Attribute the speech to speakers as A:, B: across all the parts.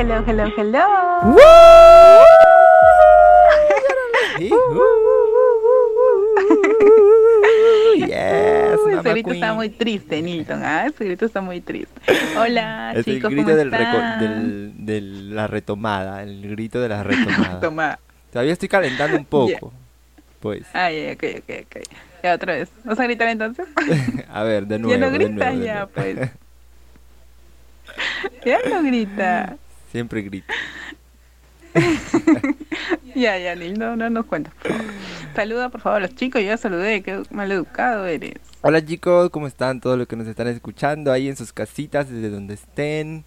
A: hello, hello, hello.
B: yes,
A: Uy,
B: Mama
A: ese grito
B: Queen.
A: está muy triste, Nilton. ¿ah? Ese grito está muy triste. Hola,
B: Es el
A: chicos,
B: grito
A: ¿cómo
B: del
A: están?
B: del- de la retomada, el grito de la retomada.
A: Toma.
B: Todavía estoy calentando un poco. Pues,
A: Ay, ok, ok, ok. Ya otra vez. ¿Vas a gritar entonces?
B: a ver, de nuevo.
A: ya no gritas ya, pues. Ya no grita.
B: Siempre grito.
A: Ya, ya, Nil, no, no nos favor. Saluda, por favor, a los chicos. Yo ya saludé. Qué mal educado eres.
B: Hola chicos, ¿cómo están? Todos los que nos están escuchando ahí en sus casitas, desde donde estén.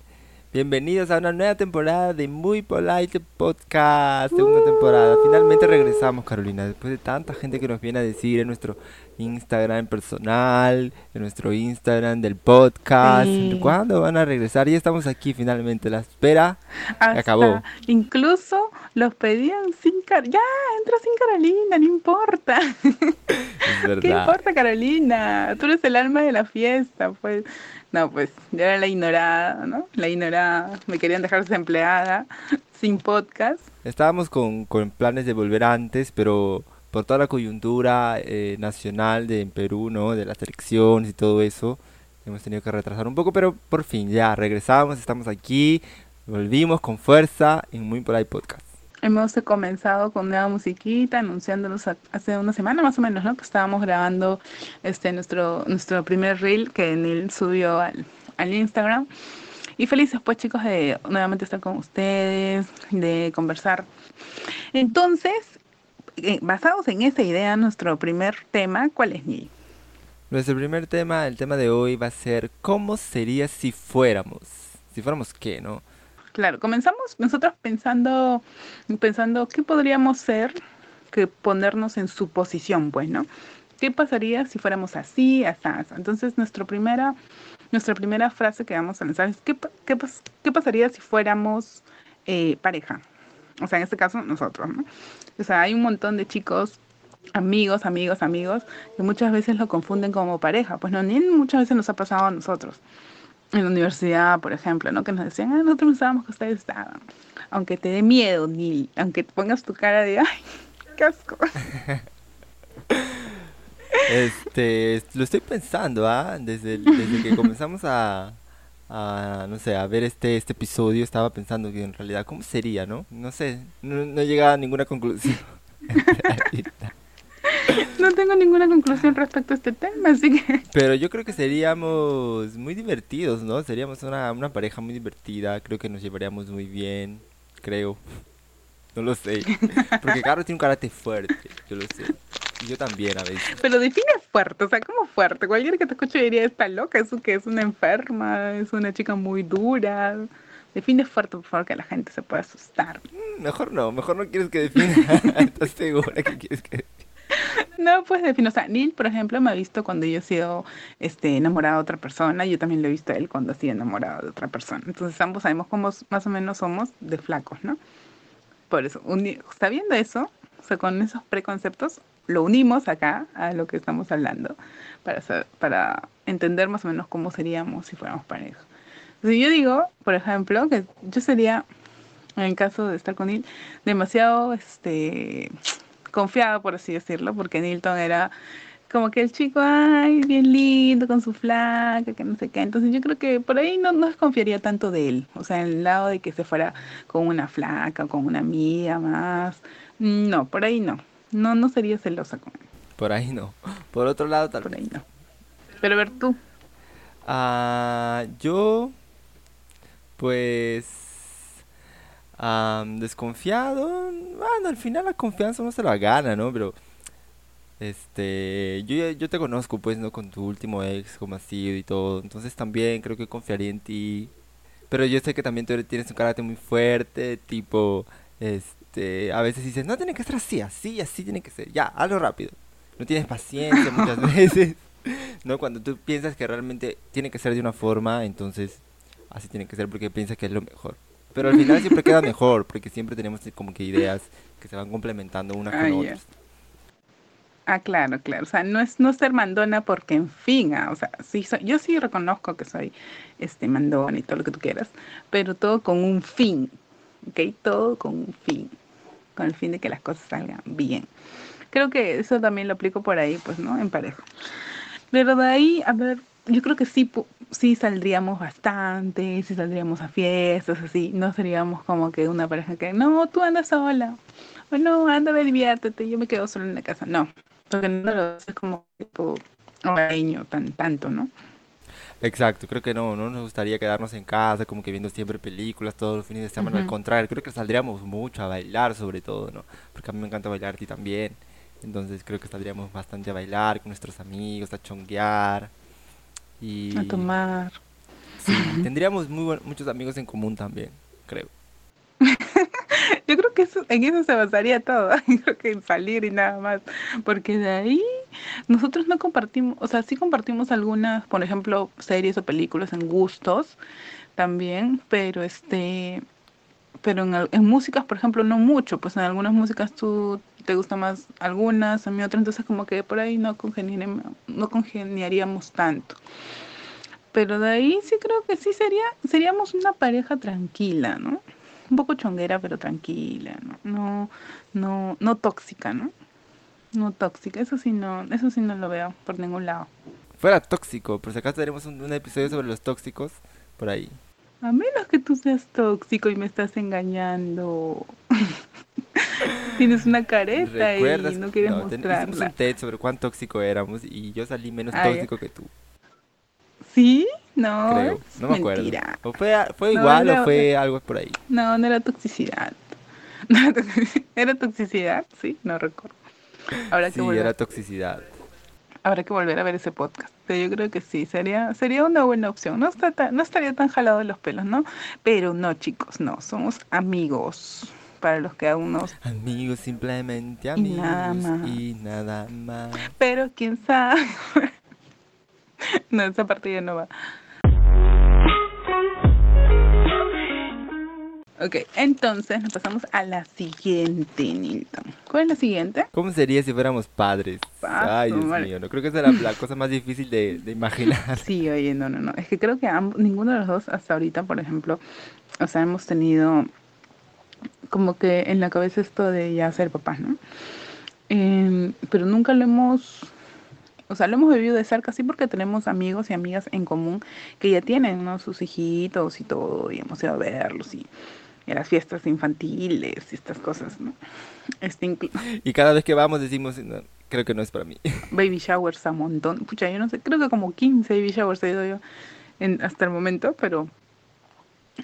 B: Bienvenidos a una nueva temporada de Muy Polite Podcast, segunda temporada. Finalmente regresamos, Carolina, después de tanta gente que nos viene a decir en nuestro Instagram personal, en nuestro Instagram del podcast.
A: Sí.
B: ¿Cuándo van a regresar? Ya estamos aquí finalmente, la espera.
A: Hasta
B: acabó.
A: Incluso los pedían sin Car Ya, entra sin Carolina, no importa.
B: Es
A: ¿Qué importa, Carolina? Tú eres el alma de la fiesta, pues. No, pues, yo era la ignorada, ¿no? La ignorada. Me querían dejar desempleada, sin podcast.
B: Estábamos con, con planes de volver antes, pero por toda la coyuntura eh, nacional de en Perú, ¿no? De las elecciones y todo eso, hemos tenido que retrasar un poco, pero por fin ya regresamos, estamos aquí, volvimos con fuerza en Muy Por Ahí Podcast.
A: Hemos comenzado con nueva musiquita, anunciándolos hace una semana más o menos, ¿no? Que estábamos grabando este nuestro nuestro primer reel que Neil subió al, al Instagram. Y felices pues chicos de nuevamente estar con ustedes, de conversar. Entonces, eh, basados en esa idea, nuestro primer tema, ¿cuál es Neil?
B: Nuestro primer tema, el tema de hoy va a ser ¿Cómo sería si fuéramos? Si fuéramos qué, ¿no?
A: Claro, comenzamos nosotros pensando, pensando qué podríamos ser, que ponernos en su posición, pues, ¿no? ¿Qué pasaría si fuéramos así, así, así? Entonces, nuestra primera, nuestra primera frase que vamos a lanzar es ¿qué, qué, qué pasaría si fuéramos eh, pareja? O sea, en este caso, nosotros, ¿no? O sea, hay un montón de chicos, amigos, amigos, amigos, que muchas veces lo confunden como pareja. Pues no, ni muchas veces nos ha pasado a nosotros en la universidad, por ejemplo, ¿no? Que nos decían, ah, nosotros pensábamos que ustedes estaban. Aunque te dé miedo, ni aunque te pongas tu cara de, ay, qué asco.
B: Este, es- lo estoy pensando, ¿ah? Desde, desde que comenzamos a, a, no sé, a ver este, este episodio, estaba pensando que en realidad, ¿cómo sería, no? No sé, no, no he llegado a ninguna conclusión.
A: No tengo ninguna conclusión respecto a este tema, así que
B: Pero yo creo que seríamos muy divertidos, ¿no? Seríamos una, una pareja muy divertida, creo que nos llevaríamos muy bien, creo. No lo sé. Porque Carlos tiene un carácter fuerte, yo lo sé. Y yo también a veces.
A: Pero define fuerte, o sea, ¿cómo fuerte? Cualquiera que te escuche diría, está loca, es que es una enferma, es una chica muy dura. Define fuerte, por favor, que la gente se pueda asustar.
B: Mm, Mejor no, mejor no quieres que defina. ¿Estás segura que quieres que
A: No, pues define, o sea, Neil, por ejemplo, me ha visto cuando yo he sido este, enamorado de otra persona, yo también lo he visto a él cuando ha sido enamorado de otra persona. Entonces ambos sabemos cómo más o menos somos de flacos, ¿no? Por eso, uni- sabiendo eso, o sea, con esos preconceptos, lo unimos acá a lo que estamos hablando para, para entender más o menos cómo seríamos si fuéramos pareja. Si yo digo, por ejemplo, que yo sería, en caso de estar con él, demasiado este, confiado, por así decirlo, porque Nilton era como que el chico, ay, bien lindo, con su flaca, que no sé qué. Entonces yo creo que por ahí no, no desconfiaría tanto de él. O sea, el lado de que se fuera con una flaca, con una amiga más. No, por ahí no. No, no sería celosa con él.
B: Por ahí no. Por otro lado, tal
A: Por
B: vez.
A: ahí no. Pero a ver tú.
B: Ah, yo, pues, am, desconfiado. Bueno, al final la confianza no se la gana, ¿no? Pero, este, yo, ya- yo te conozco, pues, ¿no? Con tu último ex, cómo has sido y todo. Entonces también creo que confiaría en ti. Pero yo sé que también tú tienes un carácter muy fuerte, tipo, este, a veces dices, no tiene que ser así, así, así tiene que ser. Ya, hazlo rápido. No tienes paciencia muchas veces. ¿no? Cuando tú piensas que realmente tiene que ser de una forma, entonces así tiene que ser porque piensas que es lo mejor. Pero al final siempre queda mejor, porque siempre tenemos como que ideas que se van complementando unas
A: Ah,
B: con
A: ya.
B: otras.
A: Ah, claro, claro. O sea, no es no ser mandona porque en fin, ah, o sea, sí soy, yo sí reconozco que soy este mandona y todo lo que tú quieras, pero todo con un fin, ¿ok? Todo con un fin, con el fin de que las cosas salgan bien. Creo que eso también lo aplico por ahí, pues, ¿no? En pareja. Pero de ahí, a ver, yo creo que sí, sí saldríamos bastante, sí saldríamos a fiestas, así, no seríamos como que una pareja que, no, tú andas sola, o no, anda, diviértete, yo me quedo sola en la casa, no, porque no lo es como tipo hogareño tan tanto, ¿no?
B: Exacto, creo que no, no nos gustaría quedarnos en casa como que viendo siempre películas todos los fines de semana, al contrario, creo que saldríamos mucho a bailar sobre todo, ¿no? Porque a mí me encanta bailar a ti también, entonces creo que saldríamos bastante a bailar con nuestros amigos, a chonguear y...
A: A tomar.
B: Sí, tendríamos muy muchos amigos en común también, creo.
A: Yo creo que eso, en eso se basaría todo, creo que en salir y nada más, porque de ahí nosotros no compartimos, o sea, sí compartimos algunas, por ejemplo, series o películas en gustos también, pero este, pero en, en músicas, por ejemplo, no mucho, pues en algunas músicas tú te gusta más algunas, a mí otras, entonces como que por ahí no, no congeniaríamos tanto. Pero de ahí sí creo que sí sería, seríamos una pareja tranquila, ¿no? Un poco chonguera, pero tranquila, ¿no? No, no, no tóxica, ¿no? No tóxica, eso sí no, eso sí no lo veo por ningún lado.
B: Fuera tóxico, por si acaso tenemos un, episodio sobre los tóxicos por ahí.
A: A menos que tú seas tóxico y me estás engañando. Tienes una careta y no quieres no, mostrarla.
B: Hicimos un TED sobre cuán tóxico éramos y yo salí menos ah, tóxico que tú.
A: ¿Sí? No,
B: Creo, no me acuerdo. ¿O fue, fue igual o fue algo por ahí?
A: No, no era toxicidad. era toxicidad, sí, no recuerdo.
B: Habrá sí, era toxicidad.
A: Habrá que volver a ver ese podcast. Yo creo que sí, sería, sería una buena opción. No, está no estaría tan jalado de los pelos, ¿no? Pero no, chicos, no, somos amigos. Para los que aún no...
B: Amigos, simplemente amigos. Y nada más. Y nada más.
A: Pero quién sabe. no, esa parte ya no va. Ok, entonces nos pasamos a la siguiente, Nilton. ¿Cuál es la siguiente?
B: ¿Cómo sería si fuéramos padres? Ay, Dios mío, no creo que sea la, cosa más difícil de, imaginar.
A: Sí, oye, no, no, no. Es que creo que ninguno de los dos hasta ahorita, por ejemplo, o sea, hemos tenido como que en la cabeza esto de ya ser papás, ¿no? Em, pero nunca lo hemos o sea, lo hemos vivido de cerca, sí, porque tenemos amigos y amigas en común que ya tienen, ¿no? Sus hijitos y todo, y hemos ido a verlos y, y las fiestas infantiles y estas cosas, ¿no? Este
B: y cada vez que vamos decimos, creo que no es para mí.
A: Baby showers a montón. Pucha, yo no sé, creo que como 15 baby showers he ido yo en, hasta el momento, pero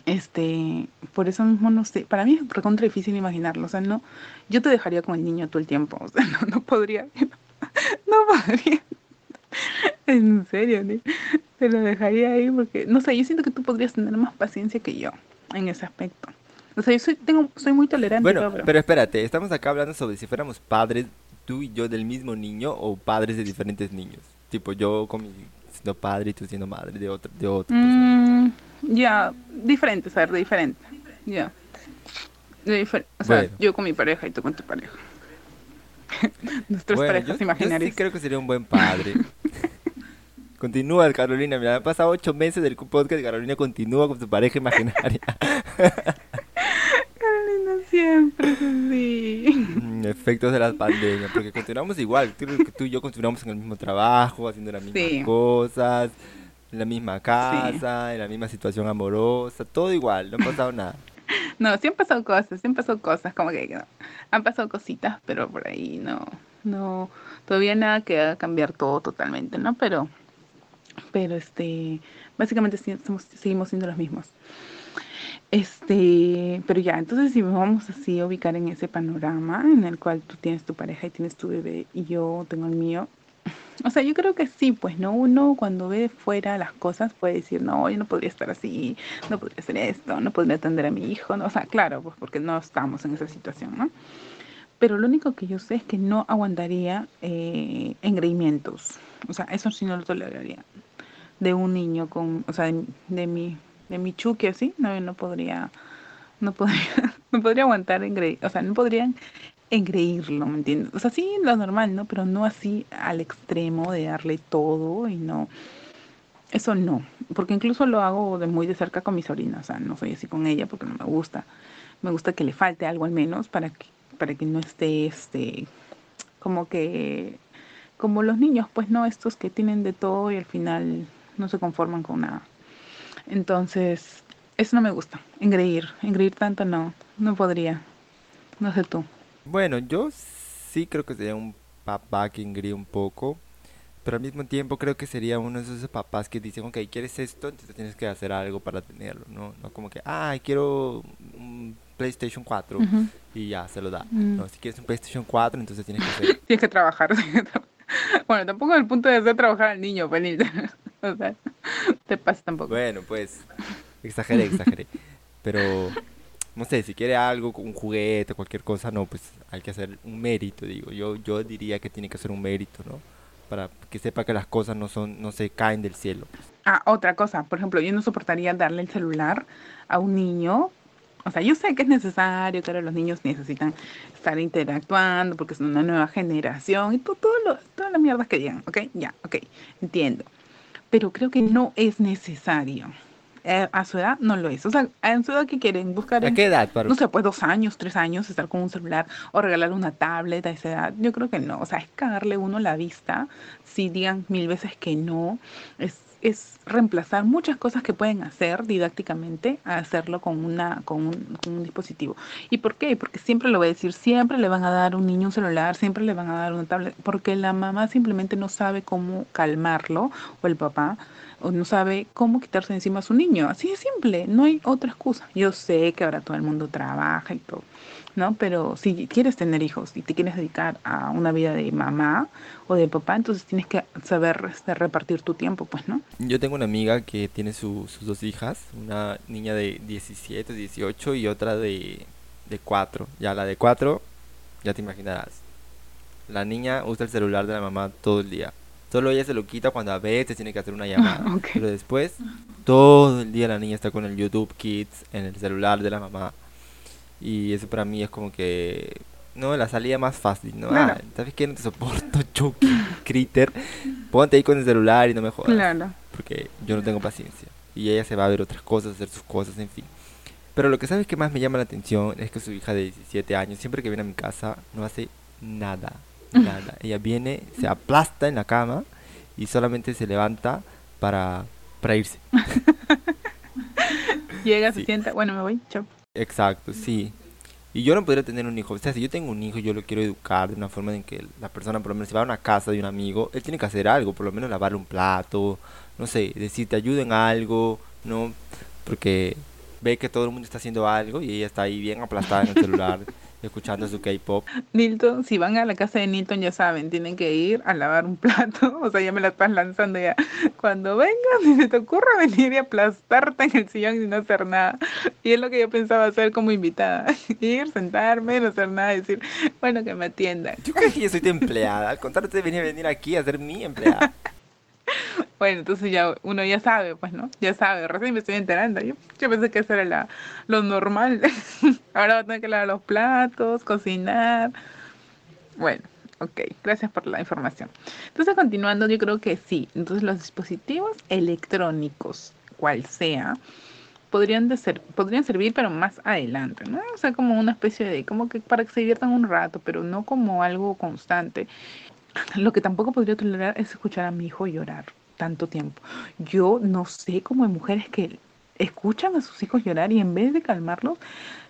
A: este, por eso mismo no sé, para mí es recontra difícil imaginarlo, o sea, no, yo te dejaría con el niño todo el tiempo, o sea, no, no podría, no podría. En serio, te lo dejaría ahí porque, no sé, yo siento que tú podrías tener más paciencia que yo en ese aspecto. O sea, yo soy, tengo, soy muy tolerante.
B: Bueno, pero... espérate, estamos acá hablando sobre si fuéramos padres, tú y yo del mismo niño o padres de diferentes niños. Tipo, yo con mi, siendo padre y tú siendo madre de otro. De otro
A: mm, ya, diferente, saber de diferente. Ya. o sea, yo con mi pareja y tú con tu pareja. Nuestras parejas imaginarias.
B: sí creo que sería un buen padre. Continúa, Carolina. Me han pasado ocho meses del podcast Carolina continúa con su pareja imaginaria.
A: Carolina siempre sí.
B: Mm, efectos de la pandemia, porque continuamos igual. Tú, y yo continuamos en el mismo trabajo, haciendo las mismas cosas, en la misma casa, en la misma situación amorosa, todo igual, no ha pasado nada.
A: No, sí han pasado cosas, sí han pasado cosas, como que han pasado cositas, pero por ahí no, no, todavía nada que haga cambiar todo totalmente, ¿no? Pero, pero este, básicamente seguimos siendo los mismos. Este, pero ya, entonces si vamos así a ubicar en ese panorama en el cual tú tienes tu pareja y tienes tu bebé y yo tengo el mío, o sea, yo creo que sí, pues, ¿no? Uno cuando ve fuera las cosas puede decir, no, yo no podría estar así, no podría hacer esto, no podría atender a mi hijo, ¿no? O sea, claro, pues porque no estamos en esa situación, ¿no? Pero lo único que yo sé es que no aguantaría eh, engreimientos. O sea, eso sí no lo toleraría. De un niño con, o sea, de, mi, de mi chuque así, no, no podría, no podría, no podría aguantar engreimientos, o sea, no podrían engreírlo, ¿me entiendes? O sea, sí, lo normal, ¿no? Pero no así al extremo de darle todo y no. Eso no, porque incluso lo hago de muy de cerca con mi sobrina, o sea, no soy así con ella porque no me gusta. Me gusta que le falte algo al menos para que, para que no esté, este, como que, como los niños, pues no, estos que tienen de todo y al final no se conforman con nada. Entonces, eso no me gusta, engreír, engreír tanto no, no podría, no sé tú.
B: Bueno, yo sí creo que sería un papá que engríe un poco, pero al mismo tiempo creo que sería uno de esos papás que dicen, ok, ¿quieres esto? Entonces tienes que hacer algo para tenerlo, ¿no? No como que, ah, quiero un PlayStation 4 y ya, se lo da.
A: Mm.
B: No, si quieres un PlayStation 4, entonces tienes que hacer...
A: Tienes que trabajar. bueno, tampoco el punto de hacer trabajar al niño, Penil. o sea, te pasa tampoco.
B: Bueno, pues, exageré, exageré. Pero, no sé, si quiere algo, un juguete, cualquier cosa, no, pues hay que hacer un mérito, digo. Yo, yo diría que tiene que hacer un mérito, ¿no? Para que sepa que las cosas no son, no se caen del cielo.
A: Ah, otra cosa, por ejemplo, yo no soportaría darle el celular a un niño. O sea, yo sé que es necesario, que ahora los niños necesitan estar interactuando porque son una nueva generación y todo, todo lo, todas las mierdas que digan, ¿ok? Ya, ok, entiendo. Pero creo que no es necesario. Eh, a su edad no lo es. O sea, en su edad que quieren buscar,
B: ¿A qué edad? Para
A: no sé, pues dos años, tres años, estar con un celular o regalar una tablet a esa edad. Yo creo que no. O sea, es cagarle uno la vista. Si digan mil veces que no, es, es reemplazar muchas cosas que pueden hacer didácticamente a hacerlo con, una, con, un, dispositivo. ¿Y por qué? Porque siempre lo voy a decir, siempre le van a dar a un niño un celular, siempre le van a dar una tablet, porque la mamá simplemente no sabe cómo calmarlo o el papá o no sabe cómo quitarse encima a su niño. Así de simple, no hay otra excusa. Yo sé que ahora todo el mundo trabaja y todo, ¿no? Pero si quieres tener hijos y te quieres dedicar a una vida de mamá o de papá, entonces tienes que saber este, repartir tu tiempo, pues, ¿no?
B: Yo tengo una amiga que tiene su- sus dos hijas, una niña de 17, 18 y otra de, de 4. Ya la de 4, ya te imaginarás. La niña usa el celular de la mamá todo el día. Solo ella se lo quita cuando a veces tiene que hacer una llamada. Pero después, todo el día la niña está con el YouTube Kids en el celular de la mamá. Y eso para mí es como que... No, la salida más fácil, ¿no?
A: Claro.
B: Ah, ¿sabes qué? No te soporto, Chucky, Critter. Ponte ahí con el celular y no me jodas
A: Claro.
B: porque yo no tengo paciencia. Y ella se va a ver otras cosas, hacer sus cosas, en fin. Pero lo que sabes que más me llama la atención es que su hija de 17 años, siempre que viene a mi casa, no hace nada. Nada. Ella viene, se aplasta en la cama y solamente se levanta para, para irse.
A: Llega, se sienta, bueno, me voy, chao.
B: Exacto, sí. Y yo no podría tener un hijo. O sea, si yo tengo un hijo, yo lo quiero educar de una forma en que la persona, por lo menos, si va a una casa de un amigo, él tiene que hacer algo, por lo menos lavarle un plato, no sé, decir, te ayudo en algo, ¿no? Porque ve que todo el mundo está haciendo algo y ella está ahí bien aplastada en el celular, escuchando su K-pop.
A: Nilton, si van a la casa de Nilton, ya saben, tienen que ir a lavar un plato. O sea, ya me la estás lanzando ya. Cuando vengas, si se te ocurra venir y aplastarte en el sillón y no hacer nada. Y es lo que yo pensaba hacer como invitada. Ir, sentarme, no hacer nada, decir, bueno, que me atiendan.
B: Yo creo que yo soy tu empleada, al contrario, te venía a venir aquí a ser mi empleada.
A: Bueno, entonces ya uno ya sabe, pues, ¿no? Ya sabe, recién me estoy enterando. Yo, yo pensé que eso era la, lo normal. Ahora voy a tener que lavar los platos, cocinar. Bueno, ok, gracias por la información. Entonces, continuando, yo creo que sí. Entonces, los dispositivos electrónicos, cual sea, podrían, de ser, podrían servir, pero más adelante, ¿no? O sea, como una especie de, como que para que se diviertan un rato, pero no como algo constante. Lo que tampoco podría tolerar es escuchar a mi hijo llorar tanto tiempo. Yo no sé cómo hay mujeres que escuchan a sus hijos llorar y en vez de calmarlos,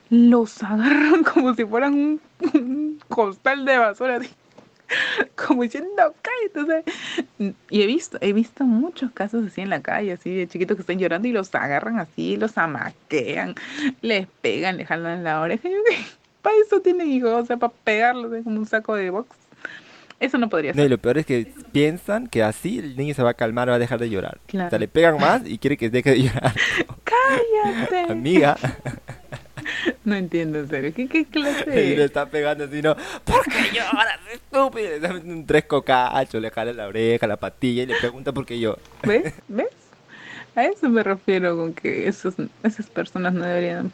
A: los agarran como si fueran un, costal de basura, como diciendo, cállate. y he visto, he visto muchos casos así en la calle, así de chiquitos que están llorando y los agarran así, los amaquean, les pegan, les jalan la oreja. Y para eso tienen hijos, o sea, para pegarlos es como un saco de box. Eso no podría
B: No, y
A: ser.
B: lo peor es que piensan que así el niño se va a calmar, va a dejar de llorar. O
A: Claro.
B: sea, le pegan más y quiere que deje de llorar.
A: Cállate.
B: Amiga.
A: No entiendo, en serio. ¿Qué, qué
B: Y le
A: clase?
B: está pegando así, ¿no? ¿Por qué lloras, estúpido? Le está metiendo un tres cocachos, le jala la oreja, la patilla y le pregunta por qué yo.
A: ¿Ves? ¿Ves? A eso me refiero con que esos, esas personas no deberían,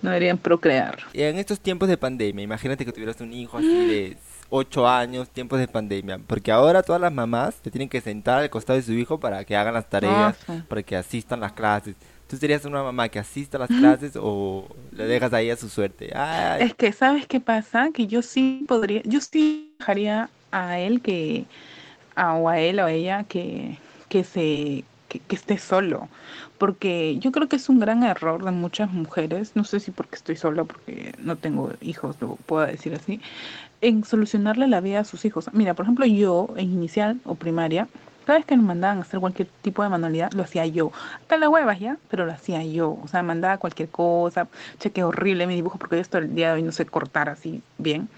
A: no deberían procrear.
B: Y en estos tiempos de pandemia, imagínate que tuvieras un hijo así de 8 años, tiempos de pandemia, porque ahora todas las mamás se tienen que sentar al costado de su hijo para que hagan las tareas,
A: Ah, sí.
B: para que asistan las clases. ¿Tú serías una mamá que asista a las clases o le dejas ahí a su suerte? Ay,
A: Es que, ¿sabes qué pasa? Que yo sí podría, yo sí dejaría a él que, a, o a él o a ella que, que se, que, que esté solo. Porque yo creo que es un gran error de muchas mujeres, no sé si porque estoy sola, porque no tengo hijos, lo puedo decir así, en solucionarle la vida a sus hijos. Mira, por ejemplo, yo en inicial o primaria, cada vez que me mandaban a hacer cualquier tipo de manualidad, lo hacía yo. Hasta las huevas ya, pero lo hacía yo. O sea, mandaba cualquier cosa, cheque horrible mi dibujo, porque yo el día de hoy no sé cortar así bien.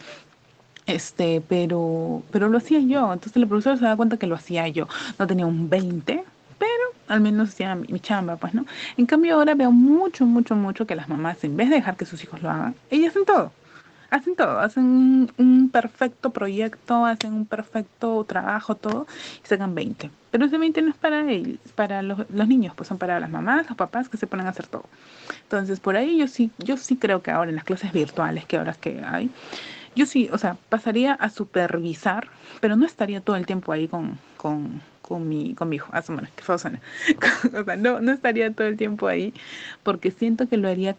A: Este, pero, pero lo hacía yo. Entonces la profesora se da cuenta que lo hacía yo. No tenía un 20, pero al menos hacía mi, chamba, pues, ¿no? En cambio ahora veo mucho, mucho, mucho que las mamás, en vez de dejar que sus hijos lo hagan, ellas hacen todo. Hacen todo, hacen un, perfecto proyecto, hacen un perfecto trabajo, todo, y sacan 20. Pero ese 20 no es para ellos, para los, los niños, pues son para las mamás, los papás que se ponen a hacer todo. Entonces, por ahí yo sí, yo sí creo que ahora en las clases virtuales que ahora es que hay, yo sí, o sea, pasaría a supervisar, pero no estaría todo el tiempo ahí con, con mi, con mi hijo. Ah, su qué feo suena. o sea, no, no estaría todo el tiempo ahí, porque siento que lo haría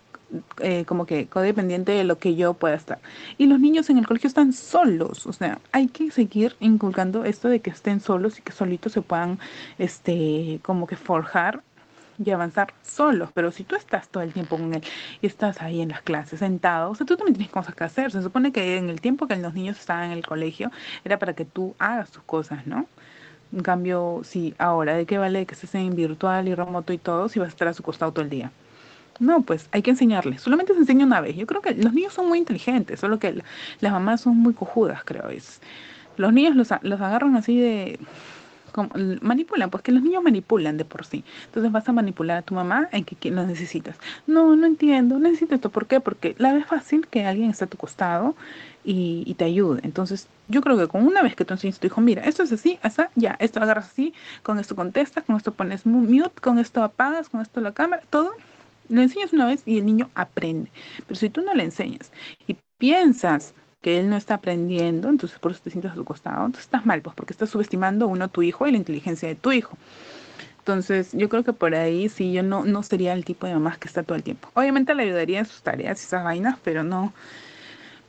A: eh, como que codependiente de lo que yo pueda estar. Y los niños en el colegio están solos, o sea, hay que seguir inculcando esto de que estén solos y que solitos se puedan, este, como que forjar y avanzar solos, pero si tú estás todo el tiempo con él y estás ahí en las clases sentado, o sea, tú también tienes cosas que hacer. Se supone que en el tiempo que los niños estaban en el colegio era para que tú hagas tus cosas, ¿no? En cambio, si ahora, ¿de qué vale que estés en virtual y remoto y todo si vas a estar a su costado todo el día? No, pues hay que enseñarles. Solamente se enseña una vez. Yo creo que los niños son muy inteligentes, solo que la- las mamás son muy cojudas, creo. Es, los niños los, los agarran así de... manipulan, pues que los niños manipulan de por sí. Entonces vas a manipular a tu mamá en que, lo necesitas. No, no entiendo, necesito esto. ¿Por qué? Porque la ves fácil que alguien esté a tu costado y, y te ayude. Entonces, yo creo que con una vez que tú enseñas a tu hijo, mira, esto es así, así, ya, esto lo agarras así, con esto contestas, con esto pones mu- mute, con esto apagas, con esto la cámara, todo. Le enseñas una vez y el niño aprende. Pero si tú no le enseñas y piensas que él no está aprendiendo, entonces por eso te sientas a su costado, entonces estás mal, pues porque estás subestimando uno tu hijo y la inteligencia de tu hijo. Entonces, yo creo que por ahí sí, yo no, no sería el tipo de mamá que está todo el tiempo. Obviamente le ayudaría en sus tareas y esas vainas, pero no,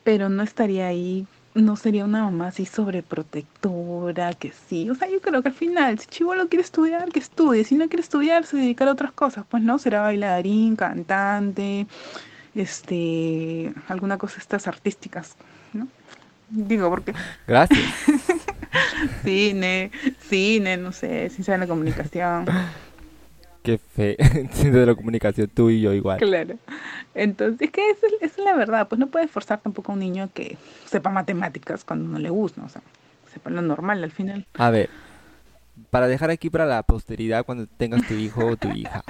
A: pero no estaría ahí, no sería una mamá así sobreprotectora, que sí. O sea, yo creo que al final, si Chivolo quiere estudiar, que estudie. Si no quiere estudiar, se dedicará a otras cosas. Pues no, será bailarín, cantante, este, alguna cosa estas artísticas. Digo, porque
B: gracias.
A: cine, cine, no sé, ciencia de la comunicación.
B: Qué fe. de la comunicación, tú y yo igual.
A: Claro. Entonces, es que esa es la verdad. Pues no puedes forzar tampoco a un niño que sepa matemáticas cuando no le gusta, o sea, sepa lo normal al final.
B: A ver, para dejar aquí para la posteridad cuando tengas tu hijo o tu hija,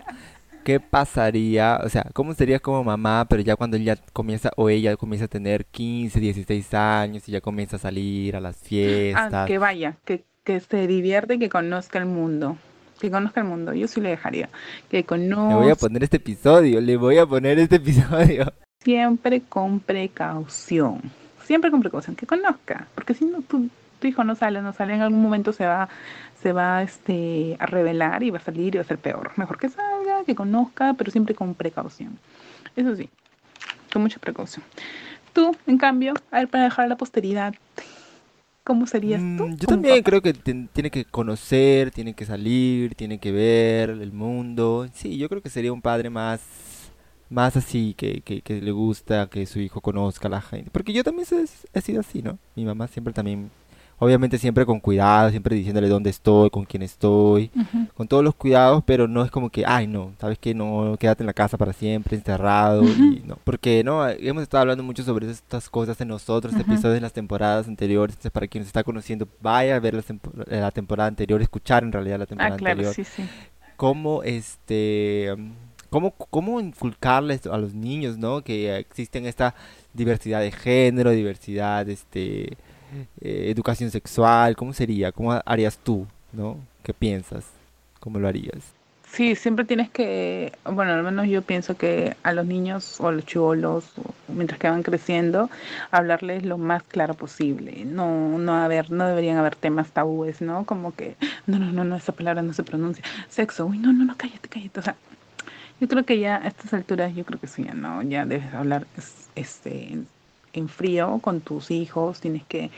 B: ¿qué pasaría? O sea, ¿cómo serías como mamá, pero ya cuando él ya comienza o ella comienza a tener 15, 16 años y ya comienza a salir a las
A: Ah,
B: fiestas?
A: que vaya, que, que se divierte y que conozca el mundo. Que conozca el mundo. Yo sí le dejaría. Que
B: Le voy a
A: conozca
B: poner este episodio, le voy a poner este episodio.
A: siempre con precaución. Siempre con precaución. Que conozca. Porque si no, tu, tu hijo no sale, no sale, en algún momento se va, se va este, a revelar y va a salir y va a ser peor. Mejor que salga, que conozca, pero siempre con precaución. Eso sí, con mucha precaución. Tú, en cambio, a ver, para dejar la posteridad, ¿cómo serías tú?
B: Mm, yo también
A: papá?
B: creo que tiene que conocer, tiene que salir, tiene que ver el mundo. Sí, yo creo que sería un padre más, más así, que, que, que le gusta que su hijo conozca a la gente. Porque yo también he sido así, ¿no? Mi mamá siempre también, obviamente siempre con cuidado, siempre diciéndole dónde estoy, con quién estoy, con todos los cuidados, pero no es como que, ay, no, sabes que no, quédate en la casa para siempre, encerrado, y no, porque no, hemos estado hablando mucho sobre estas cosas en nosotros, episodios de las temporadas anteriores, entonces para quien nos está conociendo, vaya a ver las tempo- la temporada anterior, escuchar en realidad la
A: Ah,
B: temporada
A: claro,
B: anterior,
A: sí, sí.
B: cómo este cómo, cómo inculcarles a los niños, ¿no? Que existen esta diversidad de género, diversidad, este eh, educación sexual, ¿cómo sería? ¿Cómo harías tú, ¿no? ¿Qué piensas? ¿Cómo lo harías?
A: Sí, siempre tienes que, bueno, al menos yo pienso que a los niños o a los chivolos, mientras que van creciendo, hablarles lo más claro posible. No, no haber, no deberían haber temas tabúes, ¿no? Como que, no, no, no, no, esa palabra no se pronuncia. Sexo, uy, no, no, no, cállate, cállate. O sea, yo creo que ya a estas alturas, yo creo que sí, ya no, ya debes hablar este en frío con tus hijos, tienes que,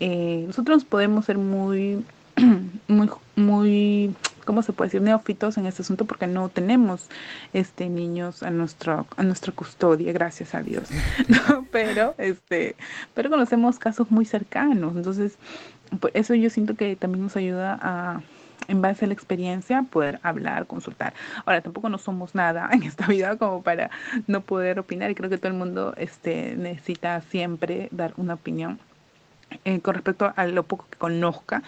A: eh, nosotros podemos ser muy, muy, muy ¿cómo se puede decir? neófitos en este asunto porque no tenemos este niños a nuestro a nuestra custodia, gracias a Dios. Pero este, pero conocemos casos muy cercanos, entonces pues eso yo siento que también nos ayuda a en base a la experiencia poder hablar, consultar. Ahora tampoco no somos nada en esta vida como para no poder opinar y creo que todo el mundo este necesita siempre dar una opinión eh, con respecto a lo poco que conozca,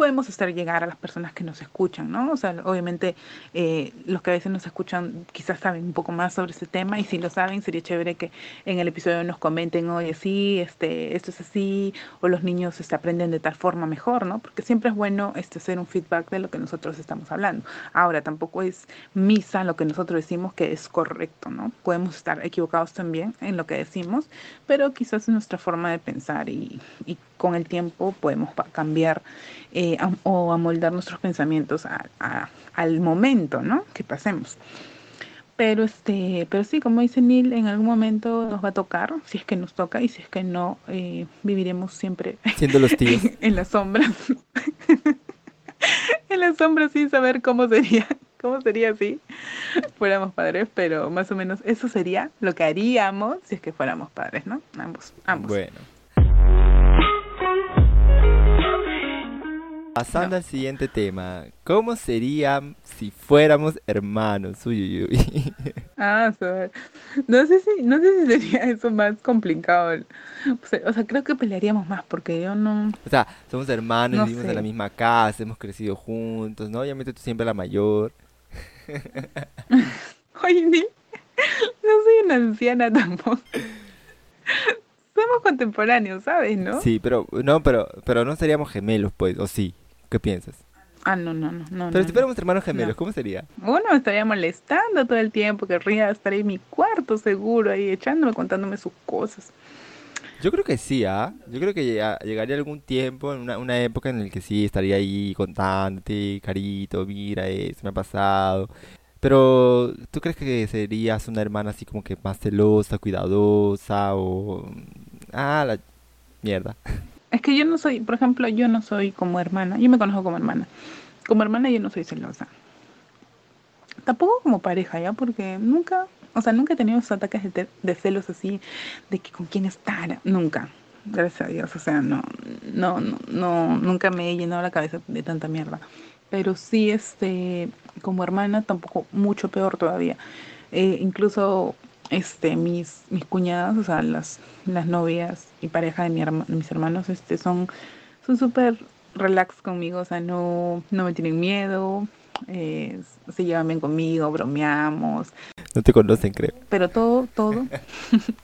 A: podemos estar llegar a las personas que nos escuchan, ¿no? O sea, obviamente eh, los que a veces nos escuchan quizás saben un poco más sobre ese tema y si lo saben sería chévere que en el episodio nos comenten, oye, sí, este, esto es así, o los niños este, aprenden de tal forma mejor, ¿no? Porque siempre es bueno este, hacer un feedback de lo que nosotros estamos hablando. Ahora, tampoco es misa lo que nosotros decimos que es correcto, ¿no? Podemos estar equivocados también en lo que decimos, pero quizás es nuestra forma de pensar y, y con el tiempo podemos cambiar eh, o amoldar nuestros pensamientos al momento, ¿no? Que pasemos. Pero este, pero sí, como dice Neil, en algún momento nos va a tocar, si es que nos toca, y si es que no, eh, viviremos siempre
B: siendo los tíos
A: en, las sombras. en las sombras sin saber cómo sería, cómo sería si fuéramos padres, pero más o menos eso sería lo que haríamos si es que fuéramos padres, ¿no? Ambos, ambos.
B: Bueno. Pasando al siguiente tema, ¿cómo sería si fuéramos hermanos? Uy, uy, uy.
A: Ah, no sé si, no sé si sería eso más complicado. O sea, creo que pelearíamos más porque yo no.
B: O sea, somos hermanos, vivimos en la misma casa, hemos crecido juntos, ¿no? Obviamente tú siempre la mayor.
A: Oye, no soy una anciana tampoco somos contemporáneos, ¿sabes? ¿No?
B: Sí, pero no, pero pero no seríamos gemelos, pues, o sí. ¿Qué piensas?
A: Ah, no, no, no. no
B: pero si fuéramos hermanos gemelos, ¿cómo sería?
A: Uno me estaría molestando todo el tiempo, querría estar en mi cuarto seguro ahí echándome, contándome sus cosas.
B: Yo creo que sí, ¿ah? Yo creo que llegaría algún tiempo, en una, una época en la que sí estaría ahí contándote, carito, mira, eso me ha pasado. Pero, ¿tú crees que serías una hermana así como que más celosa, cuidadosa o... Ah, la mierda.
A: Es que yo no soy, por ejemplo, yo no soy como hermana, yo me conozco como hermana. Como hermana yo no soy celosa. Tampoco como pareja, ¿ya? Porque nunca, o sea, nunca he tenido esos ataques de, celos así, de que con quién estar, nunca. Gracias a Dios, o sea, no, no, no, no, nunca me he llenado la cabeza de tanta mierda. Pero sí, este, como hermana, tampoco mucho peor todavía. Eh, incluso este mis mis cuñadas, o sea, las las novias y pareja de, mi mis hermanos, este son súper relax conmigo, o sea, no no me tienen miedo, eh, se llevan bien conmigo, bromeamos.
B: No te conocen, creo.
A: Pero todo, todo,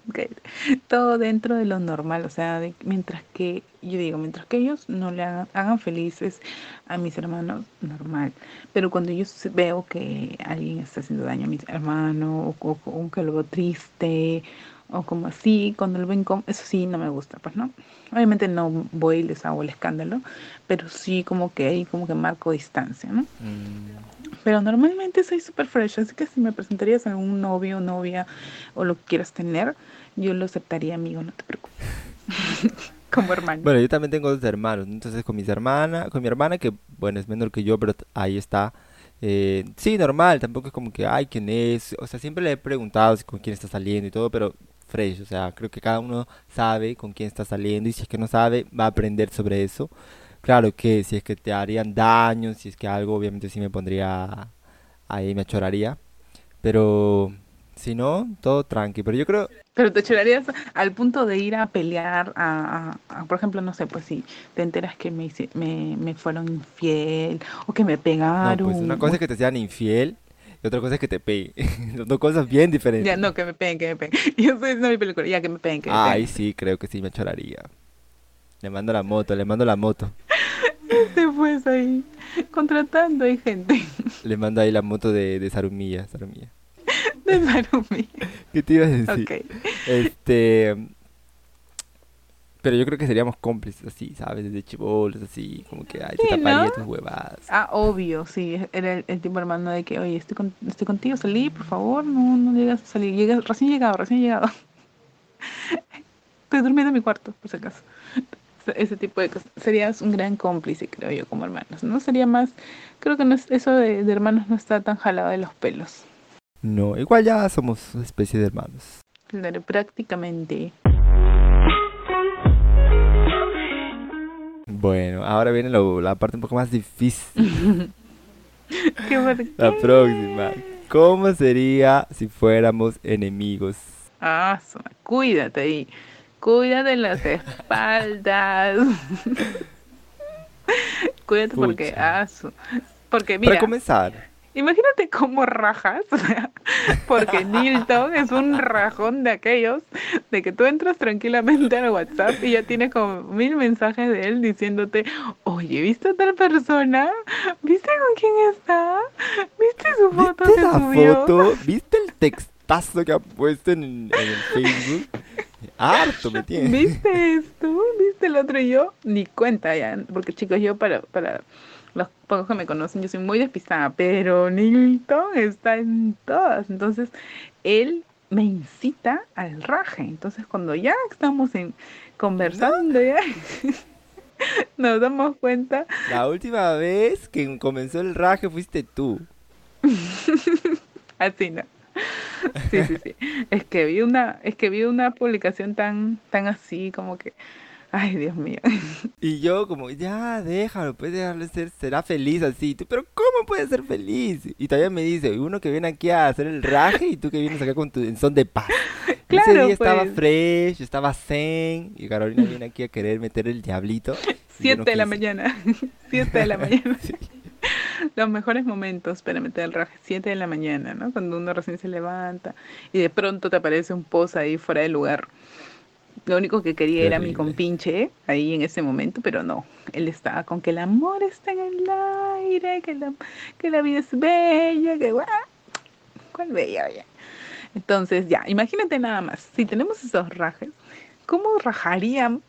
A: todo dentro de lo normal, o sea, mientras que, yo digo, mientras que ellos no le hagan, felices a mis hermanos, normal. Pero cuando yo veo que alguien está haciendo daño a mis hermanos, o, o que lo veo triste, o como así, cuando lo ven como, eso sí no me gusta, pues no. Obviamente no voy y les hago el escándalo, pero sí como que ahí como que marco distancia, ¿no? Mm. Pero normalmente soy súper fresh, así que si me presentarías a algún novio o novia o lo que quieras tener, yo lo aceptaría, amigo, no te preocupes. como hermano.
B: Bueno, yo también tengo dos hermanos, entonces con mis hermanas, con mi hermana que, bueno, es menor que yo, pero ahí está. Eh, sí, normal, tampoco es como que, ay, ¿quién es? O sea, siempre le he preguntado con quién está saliendo y todo, pero fresh, o sea, creo que cada uno sabe con quién está saliendo y si es que no sabe, va a aprender sobre eso. Claro que si es que te harían daño, si es que algo, obviamente sí me pondría ahí, me choraría, pero si no, todo tranqui, pero yo creo...
A: Pero te chorarías al punto de ir a pelear, a, por ejemplo, no sé, pues si te enteras que me, me, me fueron infiel o que me pegaron. No,
B: pues una cosa es que te sean infiel y otra cosa es que te peguen. Son dos cosas bien diferentes.
A: Ya, no, que me peguen, que me peguen. Yo estoy diciendo mi película, ya que me peguen, que me
B: Ay, sí, creo que sí me choraría. Le mando la moto, le mando la moto.
A: Este pues ahí, contratando hay gente
B: Le manda ahí la moto de, de Sarumilla, Sarumilla.
A: de Sarumi.
B: ¿Qué te iba a decir?
A: Ok.
B: Este. Pero yo creo que seríamos cómplices así, ¿sabes? Desde chibolos, así, como que, ay, te
A: Sí,
B: taparía
A: ¿no?
B: tus huevadas.
A: Ah, obvio, sí, era el, el tipo hermano de que, oye, estoy, con- estoy contigo, salí, por favor, no, no llegas a salir, llegas, recién llegado, recién llegado. Estoy durmiendo en mi cuarto, por si acaso. Ese- tipo de cosas. Serías un gran cómplice, creo yo, como hermanos, ¿no? Sería más, creo que no es, eso de, de hermanos no está tan jalado de los pelos.
B: No, igual ya somos una especie de hermanos.
A: Claro, prácticamente.
B: Bueno, ahora viene lo- la parte un poco más difícil.
A: ¿Qué
B: La próxima. ¿Cómo sería si fuéramos enemigos?
A: Ah, cuídate ahí. Cuídate las espaldas. cuídate porque,
B: Pucha.
A: ah, porque
B: Para
A: mira,
B: comenzar,
A: imagínate cómo rajas, porque Nilton es un rajón de aquellos de que tú entras tranquilamente al WhatsApp y ya tienes como mil mensajes de él diciéndote, oye, ¿viste a tal persona? ¿Viste con quién está? ¿Viste su foto
B: ¿viste
A: que
B: la
A: subió?
B: foto? ¿Viste el textazo que ha puesto en, en el Facebook? Harto me tiene.
A: ¿Viste esto? ¿Viste el otro? Y yo ni cuenta ya, porque chicos, yo para, para los pocos que me conocen, yo soy muy despistada, pero Nilton está en todas. Entonces, él me incita al raje. Entonces, cuando ya estamos en conversando, ya nos damos cuenta,
B: La última vez que comenzó el raje fuiste tú.
A: así no. Sí, sí, sí. Es que vi una, es que vi una publicación tan, tan así, como que, ay, Dios mío.
B: Y yo como, ya, déjalo, puedes dejarlo ser, será feliz así. Tú, pero ¿cómo puede ser feliz? Y todavía me dice, uno que viene aquí a hacer el raje y tú que vienes acá con tu en son de paz. Ese
A: Claro,
B: día estaba
A: pues.
B: fresh, estaba zen, y Carolina viene aquí a querer meter el diablito.
A: Siete
B: no
A: de la mañana. Siete de la mañana.
B: Sí.
A: Los mejores momentos para meter el raje. Siete de la mañana, ¿no? Cuando uno recién se levanta y de pronto te aparece un post ahí fuera de lugar. Lo único que quería era mi
B: Terrible.
A: compinche ahí en ese momento, pero no. Él estaba con que el amor está en el aire, que la, que la vida es bella, que guau. ¿Cuál bella, oye? Entonces, ya, imagínate nada más. Si tenemos esos rajes, ¿cómo rajarían?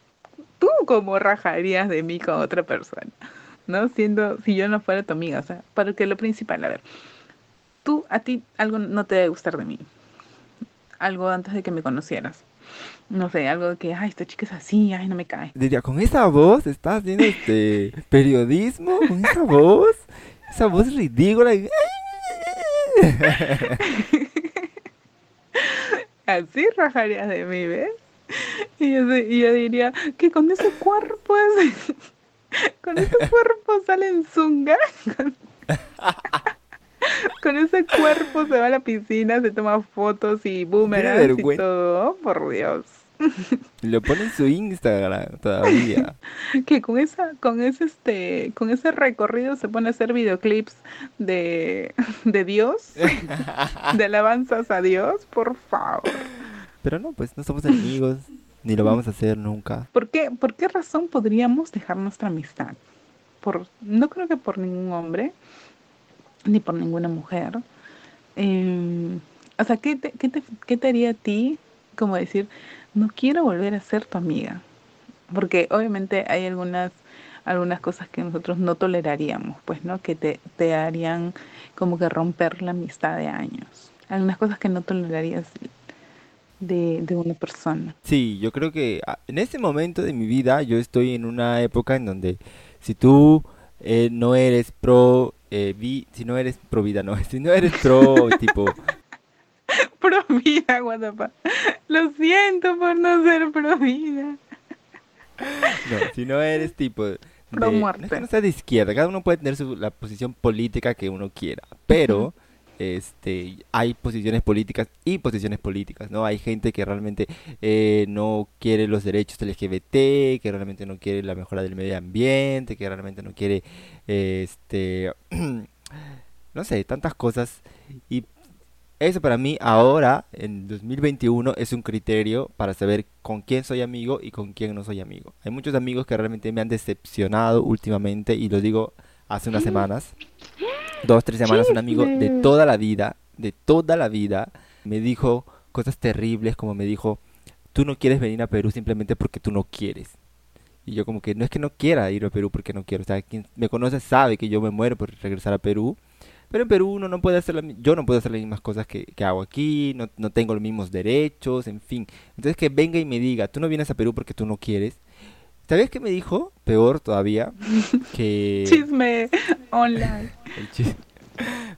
A: ¿Tú cómo rajarías de mí con otra persona? ¿No? Siendo, si yo no fuera tu amiga, o sea, para que lo principal, a ver, tú, a ti algo no te debe gustar de mí. Algo antes de que me conocieras. No sé, algo de que, ay, esta chica es así, ay, no me cae.
B: Diría, con esa voz estás haciendo este periodismo, con esa voz, esa voz ridícula. y-
A: Así rajarías de mí, ¿ves? Y yo, se- y yo diría que con ese cuerpo, es- con ese cuerpo sale en zunga. Con, ese cuerpo se va a la piscina, se toma fotos y boomerangs y todo. Oh, por Dios.
B: Lo pone en su Instagram todavía.
A: Que con esa, con ese este, con ese recorrido se pone a hacer videoclips de, de Dios, de alabanzas a Dios, por favor.
B: Pero no, pues no somos enemigos, ni lo vamos a hacer nunca.
A: ¿Por qué, ¿Por qué razón podríamos dejar nuestra amistad? Por, no creo que por ningún hombre, ni por ninguna mujer. Eh, o sea, ¿qué te, qué, te, ¿qué te haría a ti como decir, no quiero volver a ser tu amiga? Porque obviamente hay algunas, algunas cosas que nosotros no toleraríamos, pues, ¿no? Que te, te harían como que romper la amistad de años. Algunas cosas que no tolerarías de, de una persona.
B: Sí, yo creo que ah, en este momento de mi vida yo estoy en una época en donde si tú eh, no eres pro, eh, vi- si no eres pro vida, no, si no eres pro tipo,
A: Pro vida, guatapa. Lo siento por no ser pro vida.
B: no, si no eres tipo de,
A: Pro
B: no
A: muerte.
B: no sea de izquierda, cada uno puede tener su, la posición política que uno quiera, pero este, hay posiciones políticas y posiciones políticas, ¿no? Hay gente que realmente eh, no quiere los derechos LGBT, que realmente no quiere la mejora del medio ambiente, que realmente no quiere, eh, este, no sé, tantas cosas. Y Eso para mí ahora, en 2021, es un criterio para saber con quién soy amigo y con quién no soy amigo. Hay muchos amigos que realmente me han decepcionado últimamente y lo digo hace unas semanas, dos, tres semanas, un amigo de toda la vida, de toda la vida, me dijo cosas terribles como me dijo, tú no quieres venir a Perú simplemente porque tú no quieres. Y yo como que no es que no quiera ir a Perú porque no quiero. O sea, quien me conoce sabe que yo me muero por regresar a Perú. Pero en Perú uno no puede hacer yo no puedo hacer las mismas cosas que, que hago aquí, no, no, tengo los mismos derechos, en fin. Entonces que venga y me diga, tú no vienes a Perú porque tú no quieres. ¿Sabes qué me dijo? Peor todavía, que...
A: Chisme online.
B: El chisme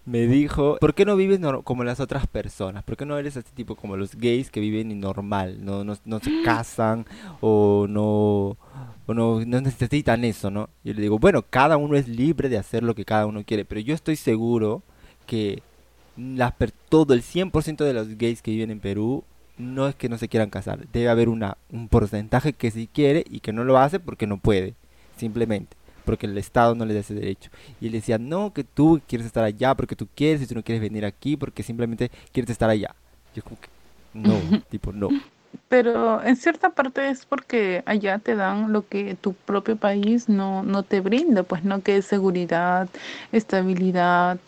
B: me dijo, ¿por qué no vives como las otras personas? ¿Por qué no eres así tipo como los gays que viven normal? No, no, no se casan o no, o no, no necesitan eso, ¿no? Yo le digo, bueno, cada uno es libre de hacer lo que cada uno quiere, pero yo estoy seguro que todo el 100% de los gays que viven en Perú no es que no se quieran casar. Debe haber una, un porcentaje que sí quiere y que no lo hace porque no puede, simplemente porque el Estado no le da ese derecho. Y él decía, no, que tú quieres estar allá porque tú quieres y tú no quieres venir aquí porque simplemente quieres estar allá. Yo como que, no, tipo, no.
A: Pero en cierta parte es porque allá te dan lo que tu propio país no, no te brinda, pues no que es seguridad, estabilidad,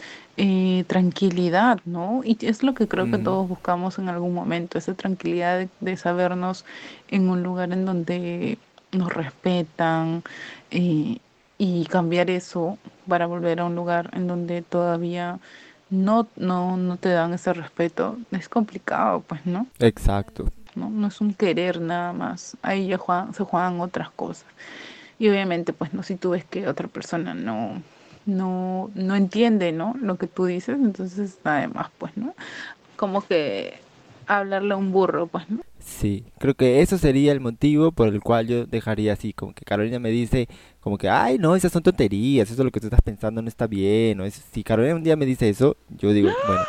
A: eh, tranquilidad, ¿no? Y es lo que creo que todos buscamos en algún momento, esa tranquilidad de, de, sabernos en un lugar en donde nos respetan, eh, y cambiar eso para volver a un lugar en donde todavía no, no, no te dan ese respeto, es complicado, pues, ¿no?
B: Exacto.
A: No, no es un querer nada más, ahí ya se juegan otras cosas. Y obviamente, pues, no, si tú ves que otra persona no, no, no entiende, ¿no? Lo que tú dices, entonces, además, pues, ¿no? Como que hablarle a un burro, pues, ¿no?
B: Sí, creo que eso sería el motivo por el cual yo dejaría así, como que Carolina me dice, como que, ay, no, esas son tonterías, eso es lo que tú estás pensando no está bien, o si Carolina un día me dice eso, yo digo, bueno,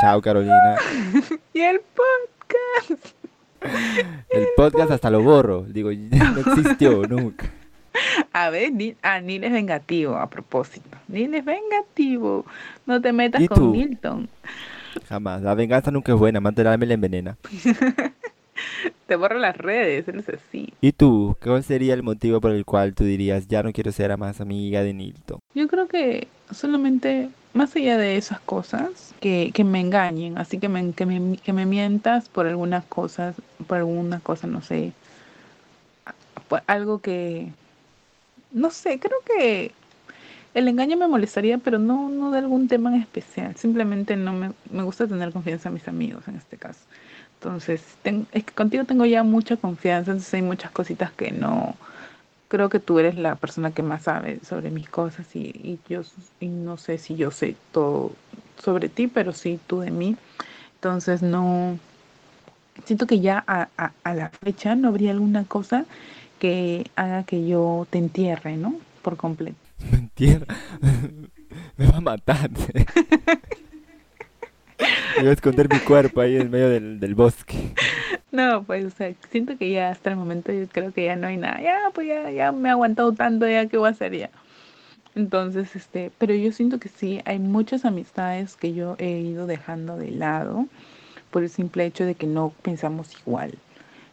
B: chao Carolina.
A: y el podcast.
B: El podcast hasta lo borro, digo, no existió nunca.
A: A ver, ni, ah, Neil es vengativo a propósito. Neil es vengativo. No te metas con Milton.
B: Jamás. La venganza nunca es buena. Más me la envenena.
A: Te borro las redes, él es así.
B: ¿Y tú? ¿Cuál sería el motivo por el cual tú dirías, ya no quiero ser más amiga de Nilton?
A: Yo creo que solamente, más allá de esas cosas, que, que me engañen, así que me, que, me, que me mientas por algunas cosas, por alguna cosa, no sé, algo que, no sé, creo que el engaño me molestaría, pero no, no de algún tema en especial. Simplemente no me, me gusta tener confianza en mis amigos en este caso. Entonces, es que contigo tengo ya mucha confianza, entonces hay muchas cositas que no... Creo que tú eres la persona que más sabe sobre mis cosas y, y yo y no sé si yo sé todo sobre ti, pero sí tú de mí. Entonces no... Siento que ya a, a la fecha no habría alguna cosa que haga que yo te entierre, ¿no? Por completo.
B: Mentira. Me va a matar. Me voy a esconder mi cuerpo ahí en medio del, del, bosque.
A: No, pues, o sea, siento que ya hasta el momento yo creo que ya no hay nada. Ya, pues ya, ya me he aguantado tanto, ya, ¿qué voy a hacer ya? Entonces, este, pero yo siento que sí, hay muchas amistades que yo he ido dejando de lado por el simple hecho de que no pensamos igual.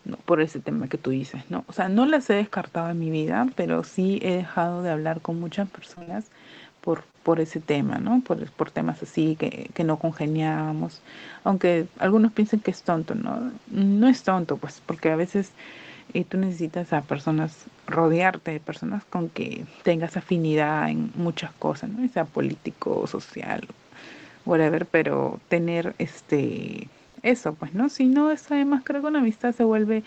A: ¿No? por ese tema que tú dices, ¿no? O sea, no las he descartado en mi vida, pero sí he dejado de hablar con muchas personas por, por ese tema, ¿no? Por, por temas así que, que no congeniábamos. Aunque algunos piensen que es tonto, ¿no? No es tonto, pues, porque a veces eh, tú necesitas a personas, rodearte de personas con que tengas afinidad en muchas cosas, ¿no? Sea político, social, whatever, pero tener este eso, pues, ¿no? Si no, es además creo que una amistad se vuelve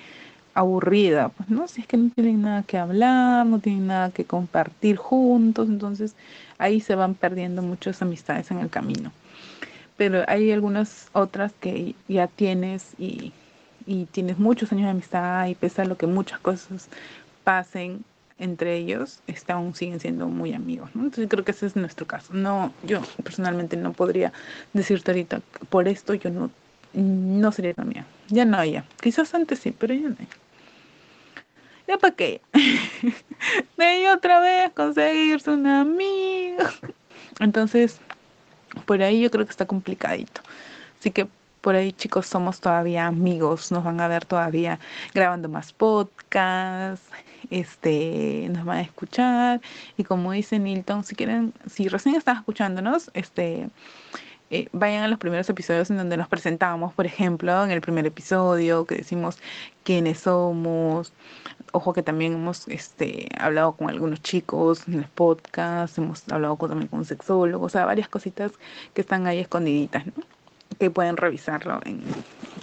A: aburrida, pues, ¿no? Si es que no tienen nada que hablar, no tienen nada que compartir juntos, entonces ahí se van perdiendo muchas amistades en el camino. Pero hay algunas otras que ya tienes y, y tienes muchos años de amistad y pese a lo que muchas cosas pasen entre ellos, este, aún siguen siendo muy amigos, ¿no? Entonces creo que ese es nuestro caso. No, yo personalmente no podría decirte ahorita, por esto yo no no sería la mía. Ya no, ya. Quizás antes sí, pero ya no. ¿Ya para qué? de otra vez conseguirse un amigo. Entonces, por ahí yo creo que está complicadito. Así que por ahí chicos somos todavía amigos, nos van a ver todavía grabando más podcasts, este, nos van a escuchar y como dice Nilton, si quieren, si recién están escuchándonos, este, eh, vayan a los primeros episodios en donde nos presentamos, por ejemplo, en el primer episodio que decimos quiénes somos. Ojo que también hemos este, hablado con algunos chicos en el podcast, hemos hablado también con sexólogos, o sea, varias cositas que están ahí escondiditas, ¿no? Que pueden revisarlo en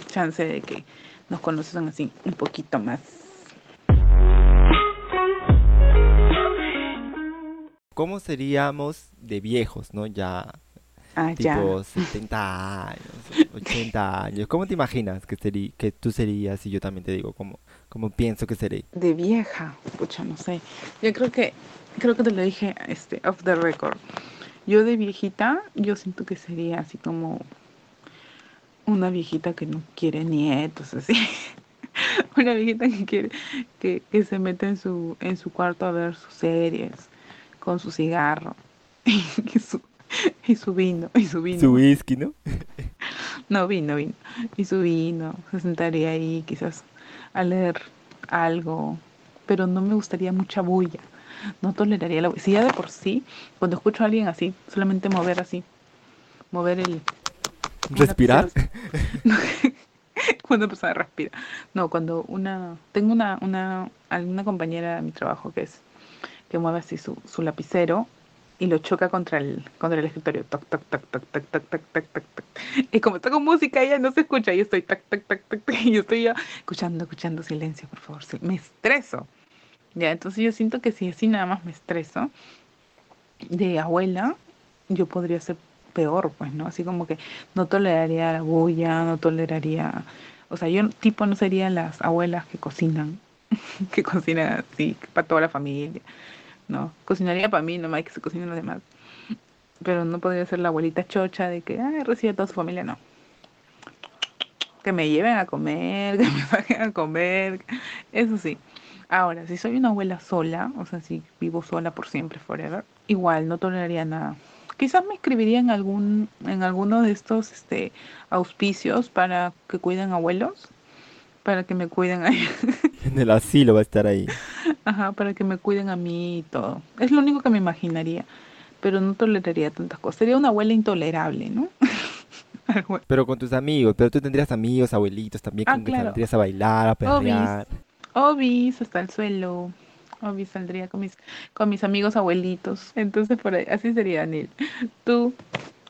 A: chance de que nos conozcan así un poquito más.
B: ¿Cómo seríamos de viejos, no? Ya
A: Ah, ya.
B: tipo 70 años, 80 años. ¿Cómo te imaginas que, serí- que tú serías y yo también te digo cómo, cómo pienso que seré?
A: De vieja, pucha, no sé. Yo creo que, creo que te lo dije, este, off the record. Yo de viejita, yo siento que sería así como una viejita que no quiere nietos, así. Una viejita que quiere, que, que se mete en su, en su cuarto a ver sus series, con su cigarro, y su, y su vino, y su vino.
B: Su whisky, ¿no?
A: No, vino, vino. Y su vino. Se sentaría ahí quizás a leer algo. Pero no me gustaría mucha bulla. No toleraría la bulla. Si ya de por sí, cuando escucho a alguien así, solamente mover así. Mover el...
B: Respirar.
A: cuando persona respira. No, cuando una... Tengo una, una, alguna compañera de mi trabajo que es... Que mueve así su, su lapicero y lo choca contra el, contra el escritorio. Toc, toc, toc, toc, toc, toc, toc, toc, toc, toc. Y como está con música, ella no se escucha. Yo estoy tac, tac, tac, tac, tac, y yo estoy ya escuchando, escuchando silencio, por favor. Me estreso. Ya, entonces yo siento que si así nada más me estreso, de abuela, yo podría ser peor, pues, ¿no? Así como que no toleraría la bulla, no toleraría. O sea, yo tipo no sería las abuelas que cocinan, que cocinan así, para toda la familia. No, cocinaría para mí, nomás que se cocinen los demás. Pero no podría ser la abuelita chocha de que, recibe a toda su familia, no. Que me lleven a comer, que me saquen a comer, eso sí. Ahora, si soy una abuela sola, o sea, si vivo sola por siempre, forever, igual no toleraría nada. Quizás me inscribiría en algún, en alguno de estos este, auspicios para que cuiden abuelos, para que me cuiden a
B: En el asilo va a estar ahí.
A: Ajá, para que me cuiden a mí y todo. Es lo único que me imaginaría. Pero no toleraría tantas cosas. Sería una abuela intolerable, ¿no?
B: Pero con tus amigos. Pero tú tendrías amigos, abuelitos también
A: Ah,
B: con que
A: claro.
B: saldrías a bailar, a perrear.
A: Obis hasta el suelo. Obis saldría con mis, con mis amigos abuelitos. Entonces, por ahí, así sería, Daniel. ¿Tú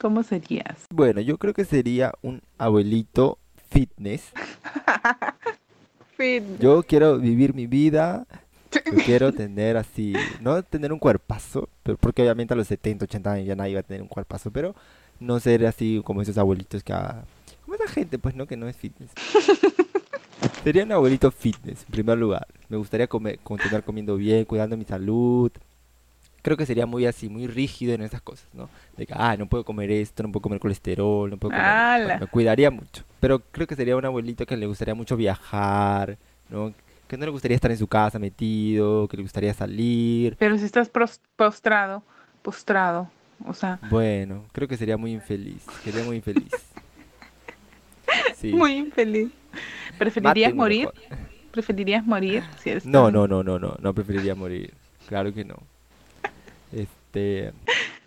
A: cómo serías?
B: Bueno, yo creo que sería un abuelito fitness.
A: Fit.
B: Yo quiero vivir mi vida. Yo quiero tener así, no tener un cuerpazo, pero porque obviamente a los 70, 80 años ya nadie va a tener un cuerpazo, pero no ser así como esos abuelitos que... ah, Como esa gente, pues, ¿no? Que no es fitness. Sería un abuelito fitness, en primer lugar. Me gustaría comer, continuar comiendo bien, cuidando mi salud. Creo que sería muy así, muy rígido en esas cosas, ¿no? De que, ah, no puedo comer esto, no puedo comer colesterol, no puedo comer... Me cuidaría mucho. Pero creo que sería un abuelito que le gustaría mucho viajar, ¿no? Que no le gustaría estar en su casa metido, que le gustaría salir.
A: Pero si estás postrado, postrado, o sea,
B: Bueno, creo que sería muy infeliz. Sería muy infeliz. Sí.
A: muy infeliz. ¿Preferirías
B: Mátenme
A: morir?
B: mejor.
A: ¿Preferirías morir? Si eres
B: No,
A: tan-
B: no, no, no, no. No preferiría morir. Claro que no. Este.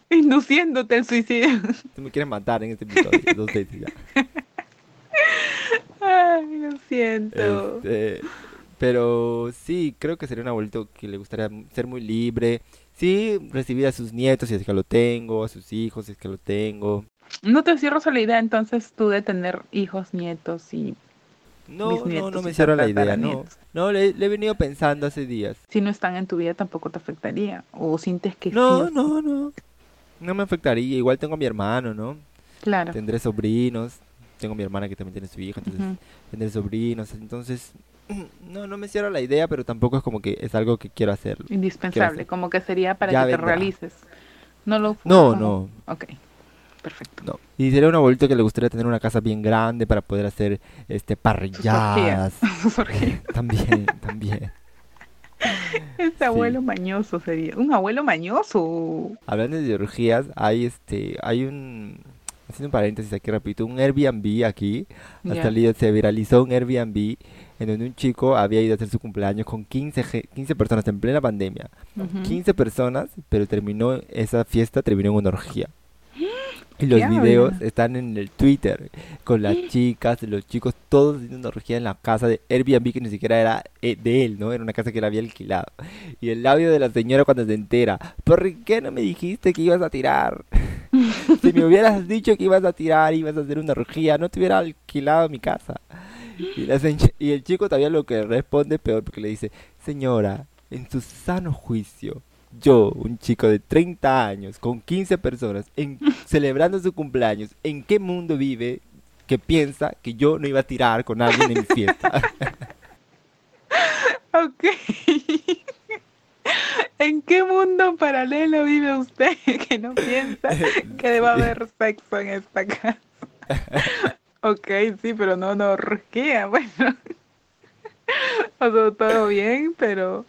A: Induciéndote al suicidio.
B: Tú me quieres matar en este episodio dos veces ya.
A: Ay, lo siento.
B: Este, pero sí, creo que sería un abuelito que le gustaría ser muy libre. Sí, recibir a sus nietos si es que lo tengo, a sus hijos si es que lo tengo.
A: No te cierras a la idea entonces tú de tener hijos, nietos y
B: No, no, no me
A: y
B: cierro la idea, no. No, le, le he venido pensando hace días.
A: si no están en tu vida tampoco te afectaría o sientes que
B: No,
A: sí?
B: no, no. No me afectaría. Igual tengo a mi hermano, ¿no?
A: Claro.
B: Tendré sobrinos. Tengo a mi hermana que también tiene su hija, entonces tendré sobrinos. Entonces, no, no me cierro la idea, pero tampoco es como que es algo que quiero hacerlo.
A: Indispensable,
B: hacer?
A: como que sería para
B: Ya
A: que te
B: vendrá.
A: realices. No lo
B: No,
A: como-
B: no,
A: Ok. Perfecto.
B: no. Y sería un abuelito que le gustaría tener una casa bien grande para poder hacer este
A: Sus
B: parrilladas.
A: orgías. Sus orgías.
B: También, también.
A: Ese abuelo mañoso sería. Un abuelo mañoso.
B: Hablando de orgías, hay este, hay un, haciendo un paréntesis aquí repito, un Airbnb aquí, ha
A: Ya.
B: salido, se viralizó un Airbnb en donde un chico había ido a hacer su cumpleaños con 15, ge- 15 personas en plena pandemia.
A: Ujú.
B: 15 personas, pero terminó, esa fiesta terminó en una orgía. Y los
A: ¿Qué
B: videos
A: habla?
B: están en el Twitter, con las chicas, los chicos, todos haciendo una orgía en la casa de Airbnb que ni siquiera era eh, de él, ¿no? Era una casa que él había alquilado. Y el labio de la señora cuando se entera, ¿por qué no me dijiste que ibas a tirar? Si me hubieras dicho que ibas a tirar, ibas a hacer una orgía, no te hubiera alquilado mi casa. Y, la y el chico todavía lo que responde peor porque le dice, señora, en su sano juicio, yo, un chico de 30 años, con 15 personas, en, celebrando su cumpleaños, ¿en qué mundo vive que piensa que yo no iba a tirar con alguien en mi fiesta?
A: Ok. ¿En qué mundo paralelo vive usted que no piensa que deba haber sexo en esta casa? Ok, sí, pero no una orgía, bueno. Sea, todo bien, pero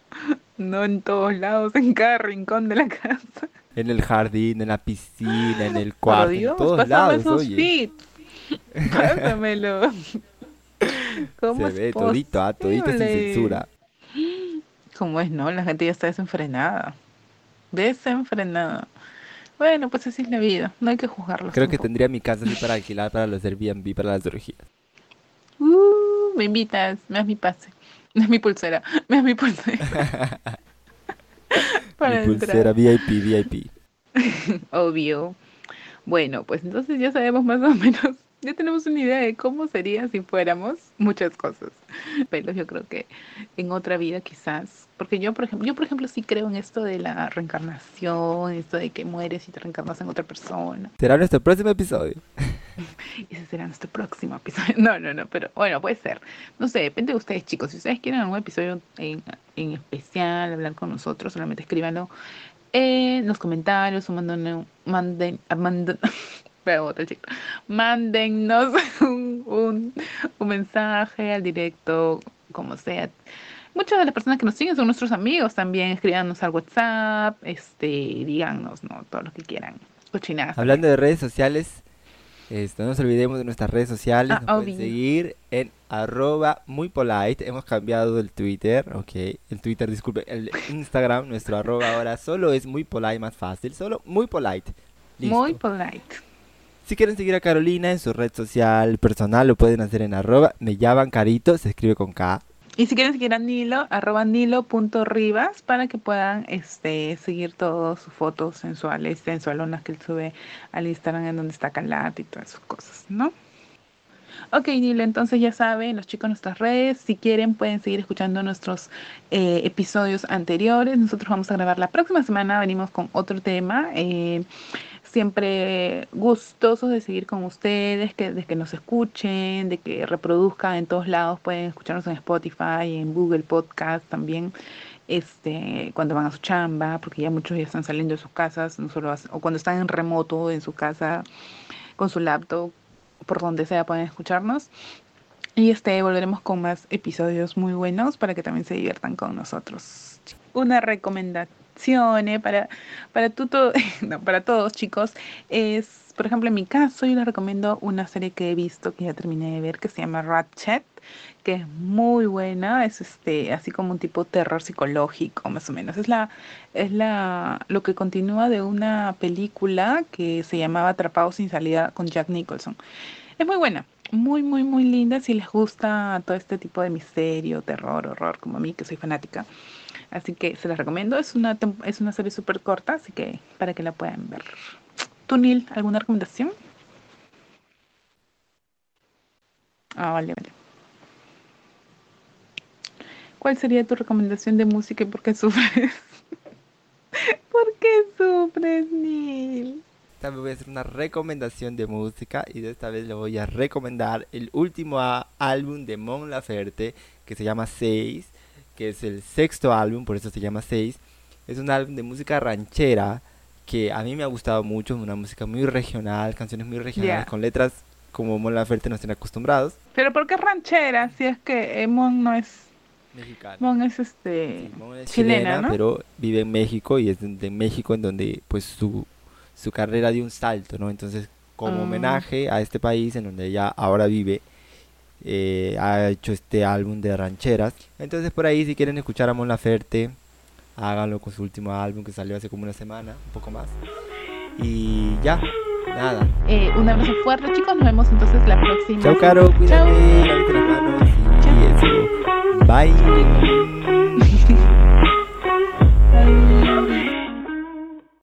A: no en todos lados, en cada rincón de la casa.
B: en el jardín, en la piscina, en el cuarto,
A: Dios,
B: en todos lados,
A: esos
B: oye.
A: Pásamelo. ¿Cómo
B: Se
A: es
B: ve todito, ah, todito sin
A: posible?
B: censura.
A: ¿Cómo es, no? La gente ya está desenfrenada. Desenfrenada. Bueno, pues así es la vida. No hay que juzgarlos
B: Creo que tendría mi casa así para alquilar para los Airbnb, para las orgías.
A: Uh, me invitas, me das mi pase. Me das mi pulsera. Me das mi pulsera. Para
B: Mi pulsera. VIP, VIP.
A: Obvio. Bueno, pues entonces ya sabemos más o menos. Ya tenemos una idea de cómo sería si fuéramos muchas cosas. Pero yo creo que en otra vida quizás. Porque yo, por ejemplo, yo por ejemplo sí creo en esto de la reencarnación, esto de que mueres y te reencarnas en otra persona.
B: Será nuestro próximo episodio.
A: Ese será nuestro próximo episodio. No, no, no, pero bueno, puede ser. No sé, depende de ustedes, chicos. Si ustedes quieren algún episodio en, en especial, hablar con nosotros, solamente escríbanlo en los comentarios o manden, manden, ah, manden, chico. Mándennos un, un, un mensaje al directo, como sea. Muchas de las personas que nos siguen son nuestros amigos también. Escríbanos al WhatsApp, este, díganos, ¿no? Todo lo que quieran. Cochinadas.
B: Hablando de redes sociales, esto, no nos olvidemos de nuestras redes sociales.
A: Ah,
B: nos pueden seguir en arroba muy polite. Hemos cambiado el Twitter, ok. El Twitter, disculpe, el Instagram, nuestro arroba ahora solo es muy polite, más fácil. Solo muy polite. Listo.
A: Muy polite.
B: Si quieren seguir a Carolina en su red social personal, lo pueden hacer en arroba me llaman carito, se escribe con K.
A: Y si quieren seguir a Nilo, arroba nilo.rivas para que puedan este, seguir todas sus fotos sensuales, sensualonas que él sube al Instagram en donde está Calat y todas sus cosas, ¿no? Ok, Nilo, entonces ya saben, los chicos, nuestras redes, si quieren pueden seguir escuchando nuestros eh, episodios anteriores. Nosotros vamos a grabar la próxima semana, venimos con otro tema. eh, siempre gustosos de seguir con ustedes, que, de que nos escuchen, de que reproduzcan en todos lados, pueden escucharnos en Spotify, en Google Podcast también, este, cuando van a su chamba, porque ya muchos ya están saliendo de sus casas, no solo o cuando están en remoto en su casa con su laptop, por donde sea pueden escucharnos. Y este volveremos con más episodios muy buenos para que también se diviertan con nosotros. Una recomendación para para tú to- no, para todos chicos es, por ejemplo, en mi caso yo les recomiendo una serie que he visto que ya terminé de ver que se llama Ratchet, que es muy buena, es este así como un tipo terror psicológico más o menos. Es la es la lo que continúa de una película que se llamaba Atrapados sin salida con Jack Nicholson. Es muy buena, muy, muy, muy linda si les gusta todo este tipo de misterio, terror, horror, como a mí, que soy fanática. Así que se las recomiendo. Es una, es una serie súper corta, así que para que la puedan ver. ¿Tú, Neil, alguna recomendación? Ah, vale, vale. ¿Cuál sería tu recomendación de música y por qué sufres? ¿Por qué sufres, Neil?
B: Esta vez voy a hacer una recomendación de música y de esta vez le voy a recomendar el último álbum de Mon Laferte que se llama 6, que es el sexto álbum, por eso se llama 6. Es un álbum de música ranchera que a mí me ha gustado mucho, una música muy regional, canciones muy regionales con letras como Mon Laferte nos tiene acostumbrados.
A: Pero ¿por qué ranchera? Si es que eh, Mon no es...
B: Mexicano.
A: Mon es este...
B: Sí, Mon es
A: chilena,
B: chilena,
A: ¿no?
B: pero vive en México y es de de México en donde pues su, su carrera dio un salto, ¿no? Entonces como
A: Ah.
B: homenaje a este país en donde ella ahora vive. Eh, ha hecho este álbum de rancheras. Entonces por ahí si quieren escuchar a Mon Laferte, háganlo con su último álbum que salió hace como una semana, un poco más. Y ya, nada.
A: Eh, un abrazo fuerte, chicos. Nos vemos entonces la próxima.
B: Chao, Caro, cuídate, las manos y
A: Chao.
B: eso. Bye.